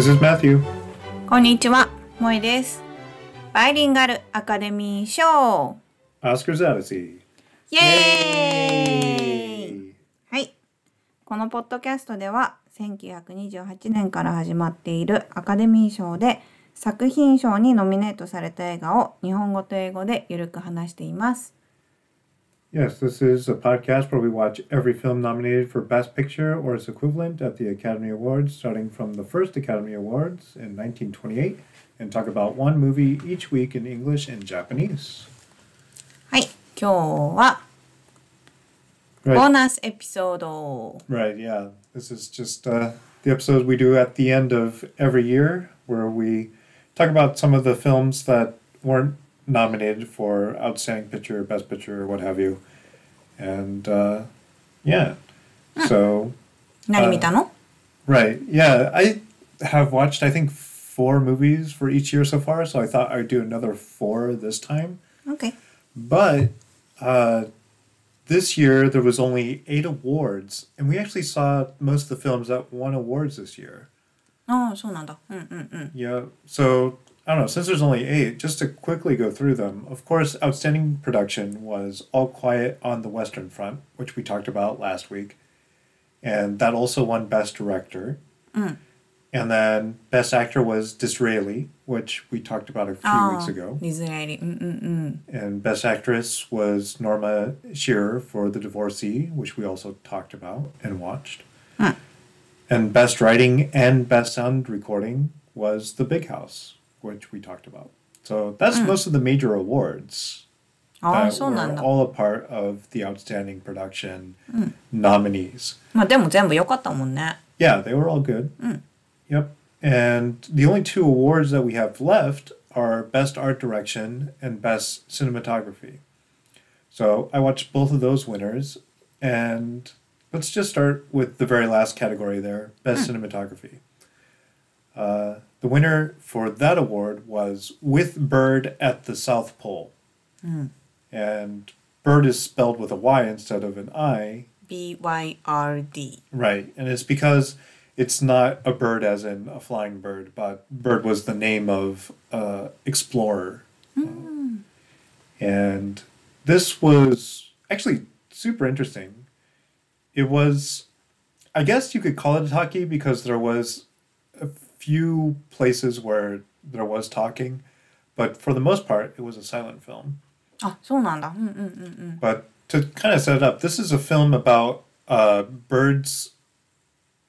This is Matthew. こんにちは、萌えです。バイリンガルアカデミー賞 Oscar's Odyssey. イエーイはい。このポッドキャストでは、1928年から始まっているアカデミー賞で作品賞にノミネートされた映画を日本語と英語でゆるく話しています。Yes, this is a podcast where we watch every film nominated for Best Picture or its equivalent at the Academy Awards, starting from the first Academy Awards in 1928, and talk about one movie each week in English and Japanese. はい。今日はボー Right, ナスエピソード。 right, yeah. This is just uh, the episode we do at the end of every year, where we talk about some of the films that weren't nominated for Outstanding Picture, Best Picture, or what have you. And uh, yeah, so. 何見たの Right. Yeah. I have watched, I think, four movies for each year so far. So I thought I'd do another four this time. ?OK。 But uh, this year, there was only eight awards. And we actually saw most of the films that won awards this year. ああ、そうなんだ。うんうんうん。 Yeah. So I don't know, since there's only eight, just to quickly go through them. Of course, outstanding production was All Quiet on the Western Front, which we talked about last week. And that also won Best Director. Mm. And then Best Actor was Disraeli, which we talked about a few oh, weeks ago. Disraeli. Mm-mm-mm. And Best Actress was Norma Shearer for The Divorcee, which we also talked about and watched. Mm. And Best Writing and Best Sound Recording was The Big House which we talked about. So that's most of the major awards ああ、 that そうなん were だ。 all a part of the Outstanding Production nominees. まあでも全部良かったもんね。 Yeah, they were all good. Yep. And the only two awards that we have left are Best Art Direction and Best Cinematography. So I watched both of those winners. And let's just start with the very last category there Best Cinematography. Uh, the winner for that award was With Byrd at the South Pole. And bird is spelled with a Y instead of an I. B Y R D. Right, and it's because it's not a bird as in a flying bird, but Byrd was the name of uh, explorer. And this was actually super interesting. It was, I guess you could call it a talkie because there was few places where there was talking, but for the most part, it was a silent film. Oh, mm, mm, mm, but to kind of set it up, this is a film about uh, Byrd's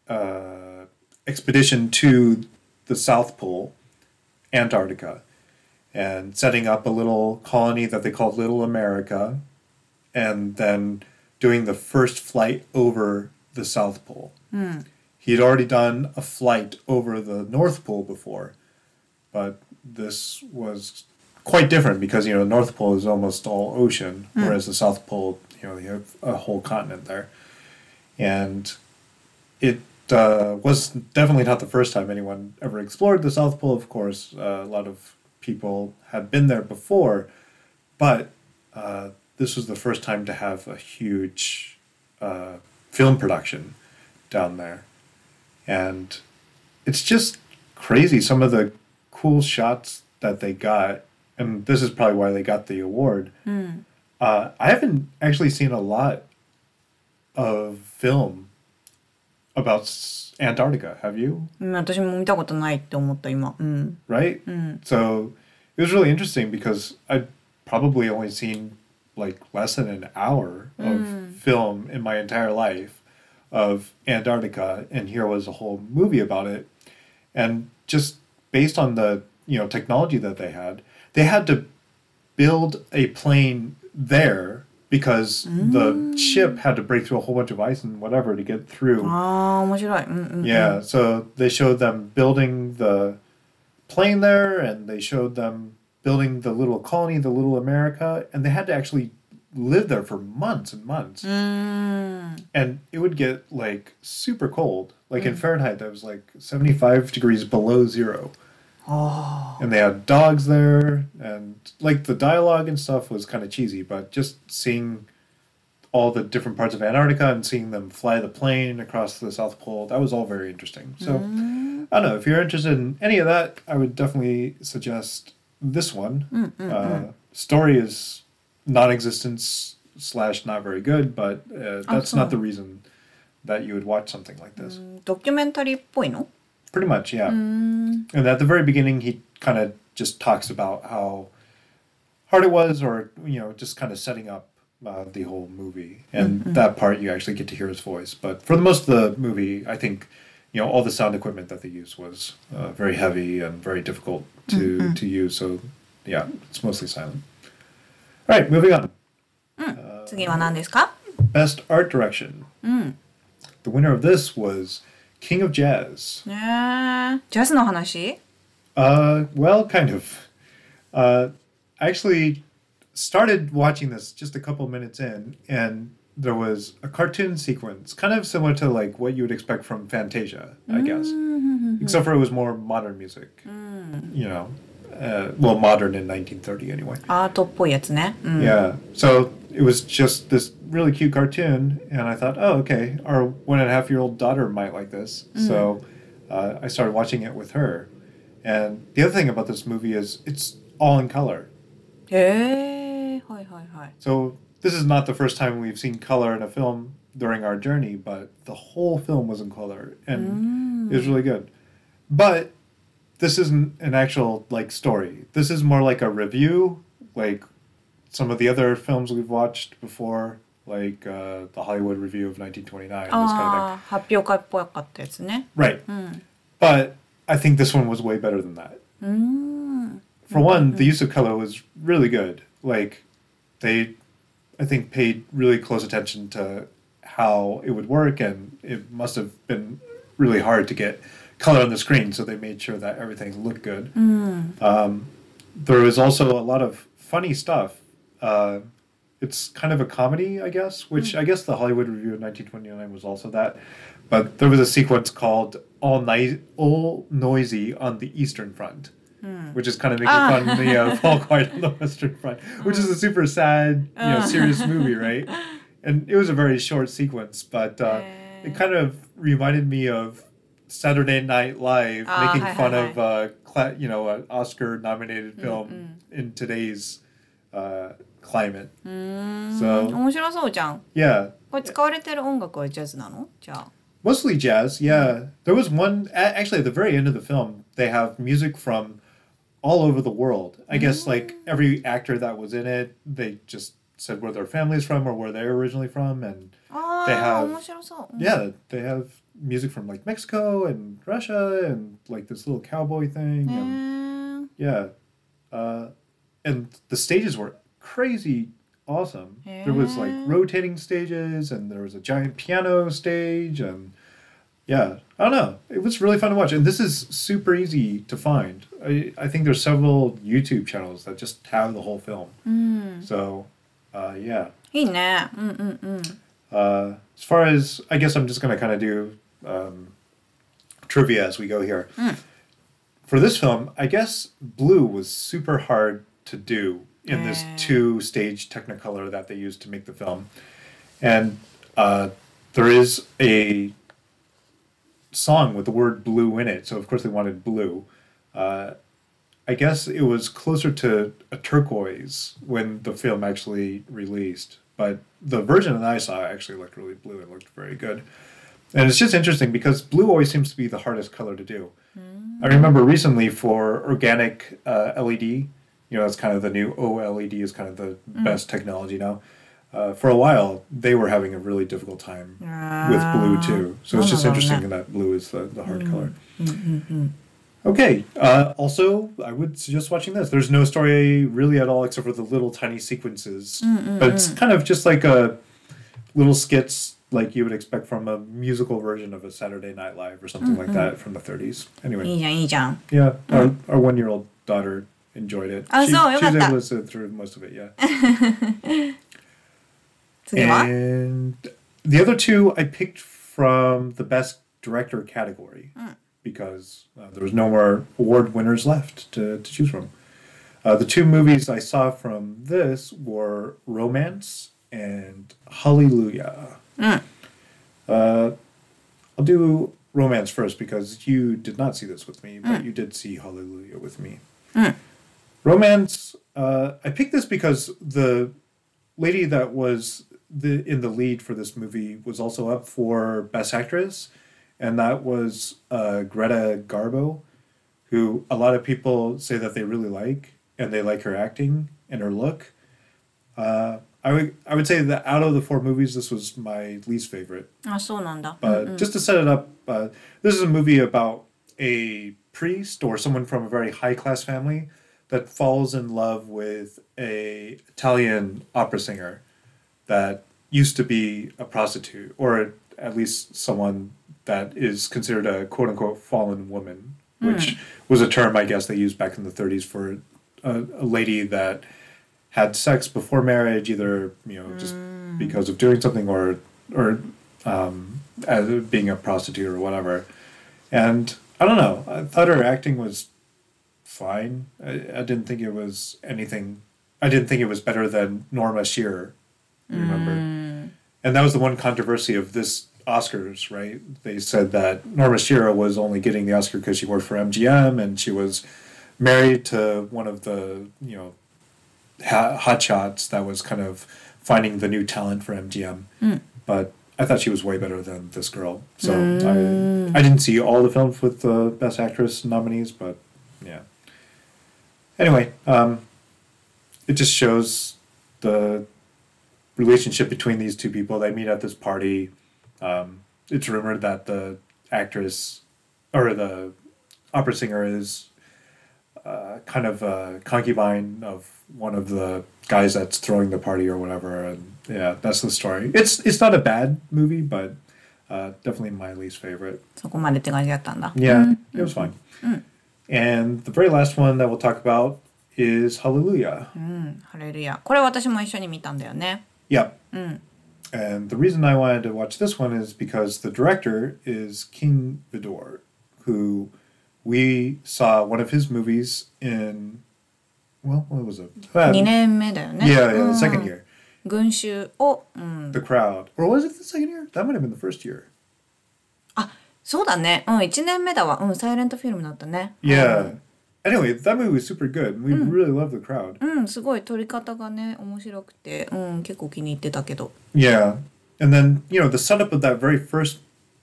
uh, expedition to the South Pole, Antarctica, and setting up a little colony that they called Little America, and then doing the first flight over the South Pole. Mm. He had already done a flight over the North Pole before, but this was quite different because you know the North Pole is almost all ocean, whereas the South Pole, you know, you have a whole continent there, and it uh, was definitely not the first time anyone ever explored the South Pole. Of course, uh, a lot of people had been there before, but uh, this was the first time to have a huge uh, film production down there, and it's just crazy some of the cool shots that they got and this is probably why they got the award uh, i haven't actually seen a lot of film about s- antarctica have you うん私も見たことないって思った今。うん。 right so it was really interesting because i'd probably only seen like less than an hour of film in my entire life of Antarctica, and here was a whole movie about it. And just based on the you know technology that they had, they had to build a plane there because mm. the ship had to break through a whole bunch of ice and whatever to get through. Oh, what you like? Mm-mm-mm. Yeah, mm. so they showed them building the plane there, and they showed them building the little colony, the little America, and they had to actually lived there for months and months. Mm. And it would get like super cold. Like mm. in Fahrenheit, that was like 75 degrees below zero. Oh. And they had dogs there. And like the dialogue and stuff was kind of cheesy, but just seeing all the different parts of Antarctica and seeing them fly the plane across the South Pole, that was all very interesting. So mm. I don't know. If you're interested in any of that, I would definitely suggest this one. Mm, mm, uh, mm. story is non-existent slash not very good, but uh, that's not the reason that you would watch something like this. ドキュメンタリーっぽいの Pretty much, yeah. And at the very beginning, he kind of just talks about how hard it was, or you know, just kind of setting up uh, the whole movie. And that part, you actually get to hear his voice. But for the most of the movie, I think you know all the sound equipment that they used was uh, very heavy and very difficult to to use. So yeah, it's mostly silent. All right, moving on. 次は何ですか Best art direction. The winner of this was King of Jazz. ねえジャズの話 Uh, well, kind of. Uh, I actually started watching this just a couple minutes in, and there was a cartoon sequence, kind of similar to like what you would expect from Fantasia, I guess, except for it was more modern music. You know, uh, well, modern in 1930 anyway. Art mm. Yeah. So it was just this really cute cartoon, and I thought, oh, okay, our one and a half year old daughter might like this. Mm. So uh, I started watching it with her. And the other thing about this movie is it's all in color. Hey. So this is not the first time we've seen color in a film during our journey, but the whole film was in color, and mm. it was really good. But this isn't an actual like story. This is more like a revue, like some of the other films we've watched before, like uh, the Hollywood Revue of 1929. This kind ah, of thing. 発表会っぽかったやつね。Right. Hmm. But I think this one was way better than that. Mm. For one, mm-hmm. the use of color was really good. Like they, I think, paid really close attention to how it would work, and it must have been really hard to get color on the screen, so they made sure that everything looked good. Um, there was also a lot of funny stuff. Uh, it's kind of a comedy, I guess, which I guess the Hollywood Revue of 1929 was also that. But there was a sequence called "All Night, All Noisy on the Eastern Front," which is kind of making fun of the uh, All Quiet on the Western Front, which is a super sad, you know, serious movie, right? And it was a very short sequence, but uh, it kind of reminded me of Saturday Night Live Ah, making hi, fun hi, of, uh, cla- you know, an Oscar-nominated film in today's uh, climate. うん。 So 面白そうじゃん。 yeah, これ使われてる音楽はジャズなのじゃあ。 mostly jazz. Yeah, there was one a- actually at the very end of the film. They have music from all over the world. I guess like every actor that was in it, they just said where their family's from or where they're originally from, and あ They あ have- 面白そう。うん yeah, they have music from like Mexico and Russia and like this little cowboy thing. And, mm. yeah. Uh, and the stages were crazy awesome. Yeah. There was like rotating stages and there was a giant piano stage and yeah, I don't know. It was really fun to watch and this is super easy to find. I, I think there's several YouTube channels that just have the whole film. Mm. So, uh, yeah. Hey, nah. Mm-mm-mm. Uh, as far as I guess I'm just gonna kind of do um, trivia as we go here. For this film, I guess blue was super hard to do in this Mm. two-stage Technicolor that they used to make the film, and uh, there is a song with the word blue in it. So of course they wanted blue. Uh, I guess it was closer to a turquoise when the film actually released, but the version that I saw actually looked really blue. It looked very good. And it's just interesting because blue always seems to be the hardest color to do. I remember recently for organic uh, LED, you know, it's kind of the new OLED is kind of the best technology now. Uh, for a while, they were having a really difficult time with blue too. So it's just Ah, interesting that blue is the, the hard color. Okay. Uh, also, I would suggest watching this. There's no story really at all except for the little tiny sequences, but it's kind of just like a little skits like you would expect from a musical version of a Saturday Night Live or something like that from the 30s. い Anyway, いじゃんいいじゃん。 yeah, our, our one-year-old daughter enjoyed it. Ah, she, so, she was よかった。 able to sit through most of it. Yeah. 次は And the other two I picked from the best director category because uh, there was no more award winners left to, to choose from. Uh, the two movies I saw from this were Romance and Hallelujah. Mm. Uh, I'll do romance first because you did not see this with me, but you did see Hallelujah with me. Mm. Romance. Uh, I picked this because the lady that was the in the lead for this movie was also up for Best Actress, and that was uh, Greta Garbo, who a lot of people say that they really like, and they like her acting and her look. Uh, I would I would say that out of the four movies, this was my least favorite. Ah, so But just to set it up, uh, this is a movie about a priest or someone from a very high class family that falls in love with a Italian opera singer that used to be a prostitute or at least someone that is considered a quote unquote fallen woman, which hmm. was a term I guess they used back in the 30s for a, a lady that had sex before marriage, either you know just because of doing something or or um, as being a prostitute or whatever. And I don't know. I thought her acting was fine. I, I didn't think it was anything. I didn't think it was better than Norma Shearer. Remember, and that was the one controversy of this Oscars, right? They said that Norma Shearer was only getting the Oscar because she worked for MGM and she was married to one of the you know ha- hotshots that was kind of finding the new talent for MGM. But I thought she was way better than this girl. So I I didn't see all the films with the Best Actress nominees, but yeah. Anyway, um, it just shows the relationship between these two people. They meet at this party. Um, it's rumored that the actress or the opera singer is uh, kind of a concubine of one of the guys that's throwing the party or whatever. And yeah, that's the story. It's it's not a bad movie, but uh, definitely my least favorite. そこまでって感じだったんだ。 Yeah, it was fine. And the very last one that we'll talk about is Hallelujah. うん、ハレルヤ。これ私も一緒に見たんだよね。 Yep. うん。 And the reason I wanted to watch this one is because the director is King Vidor, who we saw one of his movies in, well, what was it? Uh, 2年目だよね。 yeah, yeah, うん the second year. 群衆を、うん、 The Crowd. Or was it the second year? That might have been the first year. そうだね。うん、1年目だわ。うん、サイレントフィルムだったね。 Yeah. Anyway, that movie was super good. We really loved the crowd. うん。うん、すごい撮り方がね、面白くて、うん、結構気に入ってたけど。 Yeah. And then, you know, the setup of that very first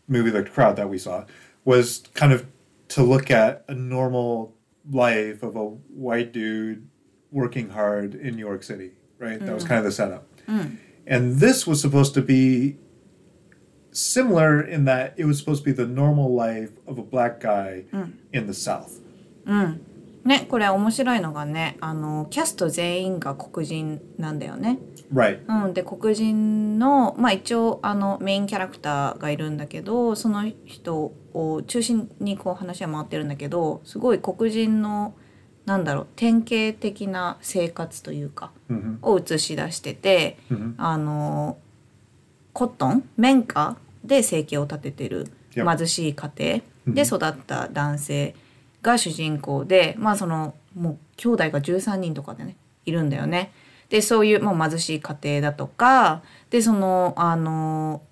movie, The Crowd, that we saw, was kind of to look at a normal life of a white dude working hard in New York City, right? That was mm. kind of the setup. Mm. And this was supposed to be similar in that it was supposed to be the normal life of a black guy mm. in the South. うん。ね、これ面白いのがね、あの、キャスト全員が黒人なんだよね。Right. うん、で黒人のまあ一応あのメインキャラクターがいるんだけどその人を中心にこう話は回ってるんだけどすごい黒人のなんだろう典型的な生活というか hmm を映し出してて hmm あのコットン綿花で生計を立ててる.貧しい家庭で育った男性が主人公でまあそのもう兄弟が13人とかでねいるんだよね。でそういうもう貧しい家庭だとかでそのあの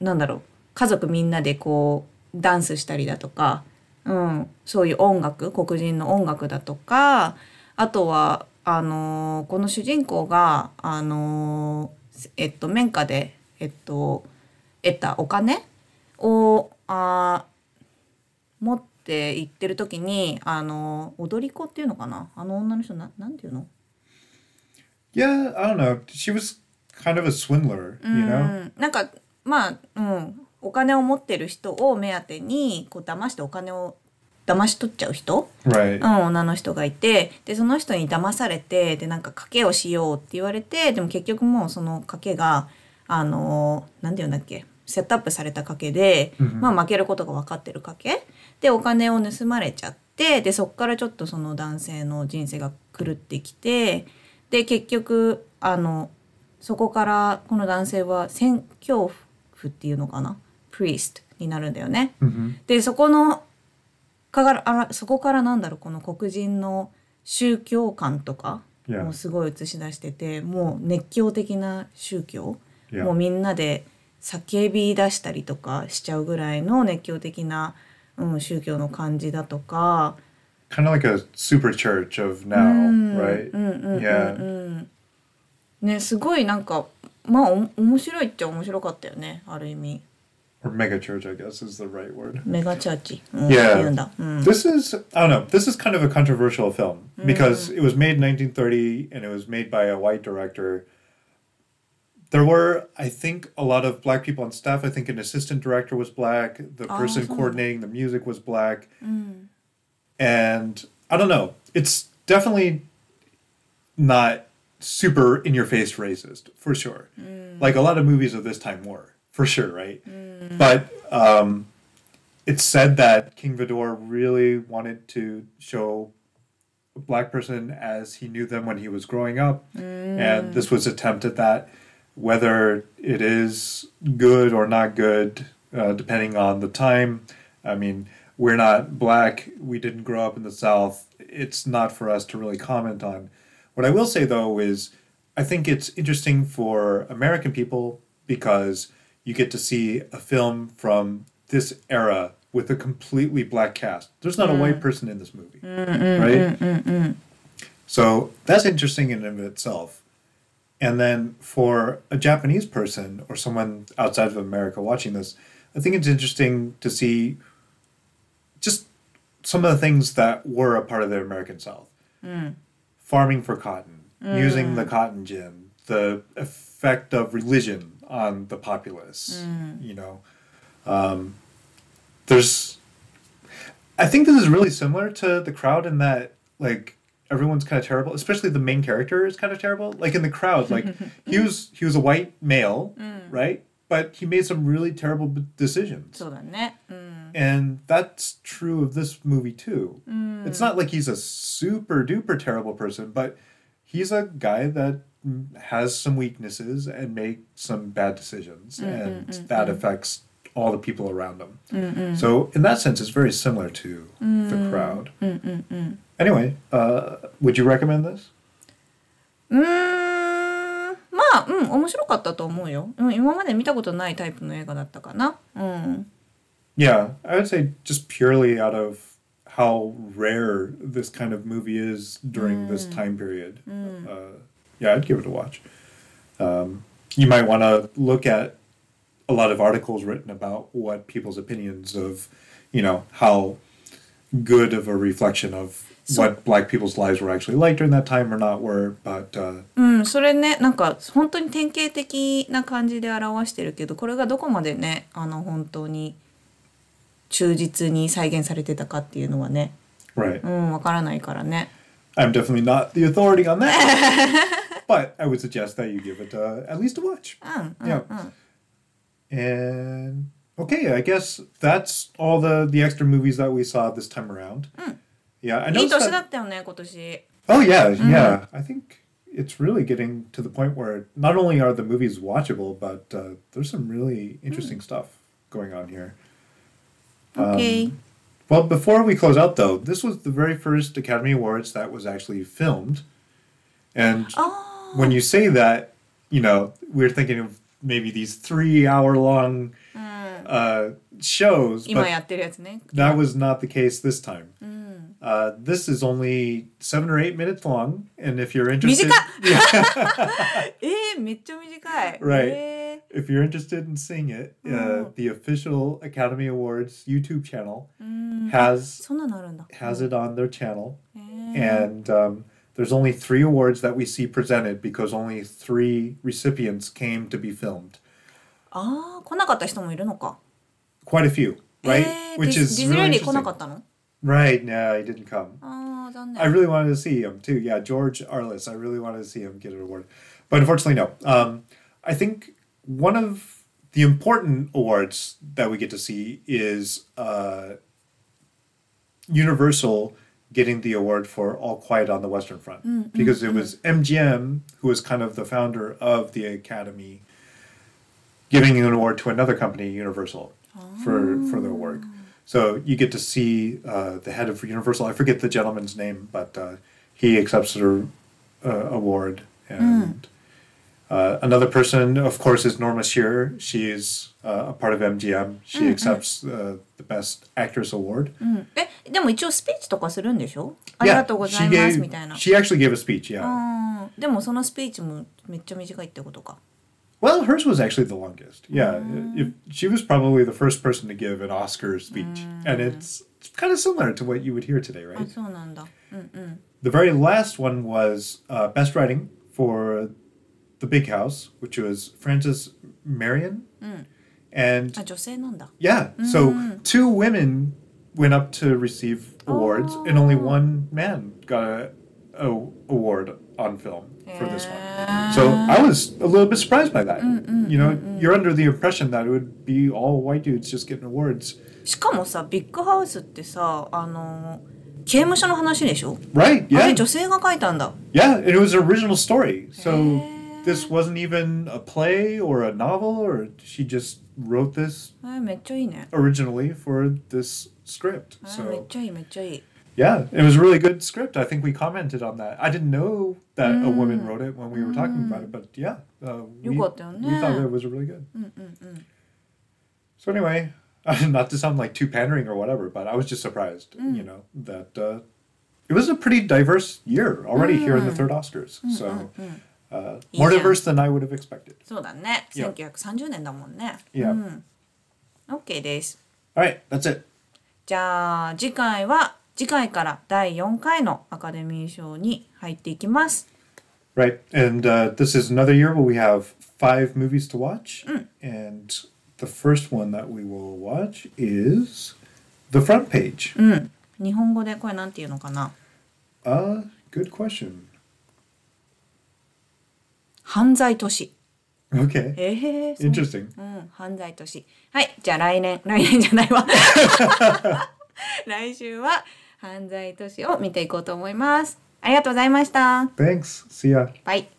なんだろう家族みんなでこうダンスしたりだとか、うん、そういう音楽黒人の音楽だとかあとはあのこの主人公があのえっと綿花でえっと得たお金をあ持って行ってる時にあの踊り子っていうのかな？あの女の人ななんていうの？Yeah, I don't know. She was kind of a swindler, you う know? んなんかまあ、うん、お金を持ってる人を目当てにこう騙してお金を騙し取っちゃう人、Right. うん、女の人がいてでその人に騙されてでなんか賭けをしようって言われてでも結局もうその賭けがあのなんて言うんだっけ？セットアップされた賭けで、まあ、負けることが分かってる賭けでお金を盗まれちゃってでそこからちょっとその男性の人生が狂ってきてで結局あのそこからこの男性は宣教婦っていうのかな？プリーストになるんだよね。hmm でそこのからあらそこからなんだろうこの黒人の宗教観とか.もうすごい映し出しててもう熱狂的な宗教.もうみんなで叫び出したりとかしちゃうぐらいの熱狂的な、うん、宗教の感じだとか、Kind of like a super church of now, うん right? Yeah. うんねすごいなんかまあお面白いっちゃ面白かったよねある意味 Or mega church, I guess is the right word. メガチャーチ、うん、Yeah. This is I don't know. This is kind of a controversial film because it was made in 1930 and it was made by a white director. There were, I think, a lot of black people on staff. I think an assistant director was black. The person so- coordinating the music was black. Mm. And I don't know. It's definitely not super in your face racist for sure. Mm. Like a lot of movies of this time were for sure, right? Mm. But um, it's said that King Vidor really wanted to show a black person as he knew them when he was growing up, and this was attempt at that. Whether it is good or not good, uh, depending on the time. I mean, we're not black. We didn't grow up in the South. It's not for us to really comment on. What I will say though is, I think it's interesting for American people because you get to see a film from this era with a completely black cast. There's not a white person in this movie, right? So that's interesting in and of itself. And then for a Japanese person or someone outside of America watching this, I think it's interesting to see just some of the things that were a part of the American South. Mm. Farming for cotton, mm. using the cotton gin, the effect of religion on the populace, mm. you know. Um, there's I think this is really similar to the crowd in that like everyone's kind of terrible, especially the main character is kind of terrible. Like in the crowd, like he was he was a white male, mm. right? But he made some really terrible decisions. Mm. And that's true of this movie too. Mm. It's not like he's a super duper terrible person, but he's a guy that mm, has some weaknesses and makes some bad decisions, mm-hmm, and mm-hmm. that mm-hmm. affects all the people around him. So in that sense, it's very similar to the crowd. Anyway, uh, would you recommend this? うーんまあうん面白かったと思うよ、うん、今まで見たことないタイプの映画だったかなうん Yeah, I would say just purely out of how rare this kind of movie is during this time period. Uh, yeah, I'd give it a watch. Um, you might want to look at a lot of articles written about what people's opinions of, you know, how good of a reflection of what black people's lives were actually like during that time or not were. But uh, うん、それねなんか本当に典型的な感じで表してるけどこれがどこまでねあの本当に忠実に再現されてたかっていうのはね right. うんわからないからね I'm definitely not the authority on that. but I would suggest that you give it uh, at least a watch. うんうん Yeah. うん And okay, I guess that's all the the extra movies that we saw this time around. Yeah, I いい know. 年だったよね今年 Oh yeah, yeah. I think it's really getting to the point where not only are the movies watchable, but uh, there's some really interesting stuff going on here. OK Well, before we close out, though, this was the very first Academy Awards that was actually filmed, and あ when you say that, you know, we're thinking of maybe these three hour long uh, shows. But that was not the case this time. Uh, this is only seven or eight minutes long, and if you're interested, right. If you're interested in seeing it, uh, the official Academy Awards YouTube channel has has it on their channel, and um, there's only three awards that we see presented because only three recipients came to be filmed. ああ来なかった人もいるのか Quite a few, right? えー、 Which ディ is ディズニー really に来なか interesting. ったの Right? No, he didn't come. ああ残念 I really wanted to see him too. Yeah, George Arliss. I really wanted to see him get an award, but unfortunately, no. Um, I think one of the important awards that we get to see is uh, Universal getting the award for All Quiet on the Western Front because it was MGM who was kind of the founder of the Academy, giving an award to another company, Universal, for for their work. So you get to see uh, the head of Universal. I forget the gentleman's name, but uh, he accepts a, uh, award, and uh, another person, of course, is Norma Shearer. She's uh, a part of MGM. She accepts uh, the Best Actress award. うん、えでも一応スピーチとかするんでしょありがとうござ she います gave. みたいな She actually gave a speech. Yeah. うんでもそのスピーチもめっちゃ短いってことか Well, hers was actually the longest. Yeah, if, she was probably the first person to give an Oscar speech, and it's, it's kind of similar to what you would hear today, あ right? そうなんだうんうん The very last one was uh, best writing for The Big House, which was Frances Marion, and あ女性なんだ yeah, so two women went up to receive awards, and only one man got a, a award on film for this one. So I was a little bit surprised by that. you know, you're under the impression that it would be all white dudes just getting awards. しかもさビッグハウスってさあの刑務所の話でしょ Right? あ Yeah. れ女性が書いたんだ Yeah, and it was an original story. So this wasn't even a play or a novel, or she just wrote this えめっちゃいいね originally for this script. えめっ So ちゃいいめっちゃいい yeah, it was a really good script. I think we commented on that. I didn't know that a woman wrote it when we were talking about it, but yeah, uh, we, よかったよね we thought it was really good. うんうんうん So anyway, not to sound like too pandering or whatever, but I was just surprised, you know, that uh, it was a pretty diverse year already here in the third Oscars. So uh, more Yeah. diverse than I would have expected. そうだね Yeah. 1930年だもんね Yeah. うん OK です All right, that's it. じゃあ次回は次回から第4回のアカデミー賞に入っていきます Right, and uh, this is another year where we have five movies to watch, and the first one that we will watch is The Front Page. うん日本語でこれなんていうのかな Uh, good question. 犯罪都市 Okay, ええそう interesting. うん、犯罪都市。はい、じゃあ来年、来年じゃないわ。来週は犯罪都市を見ていこうと思います。ありがとうございました。Thanks. See ya. バイ。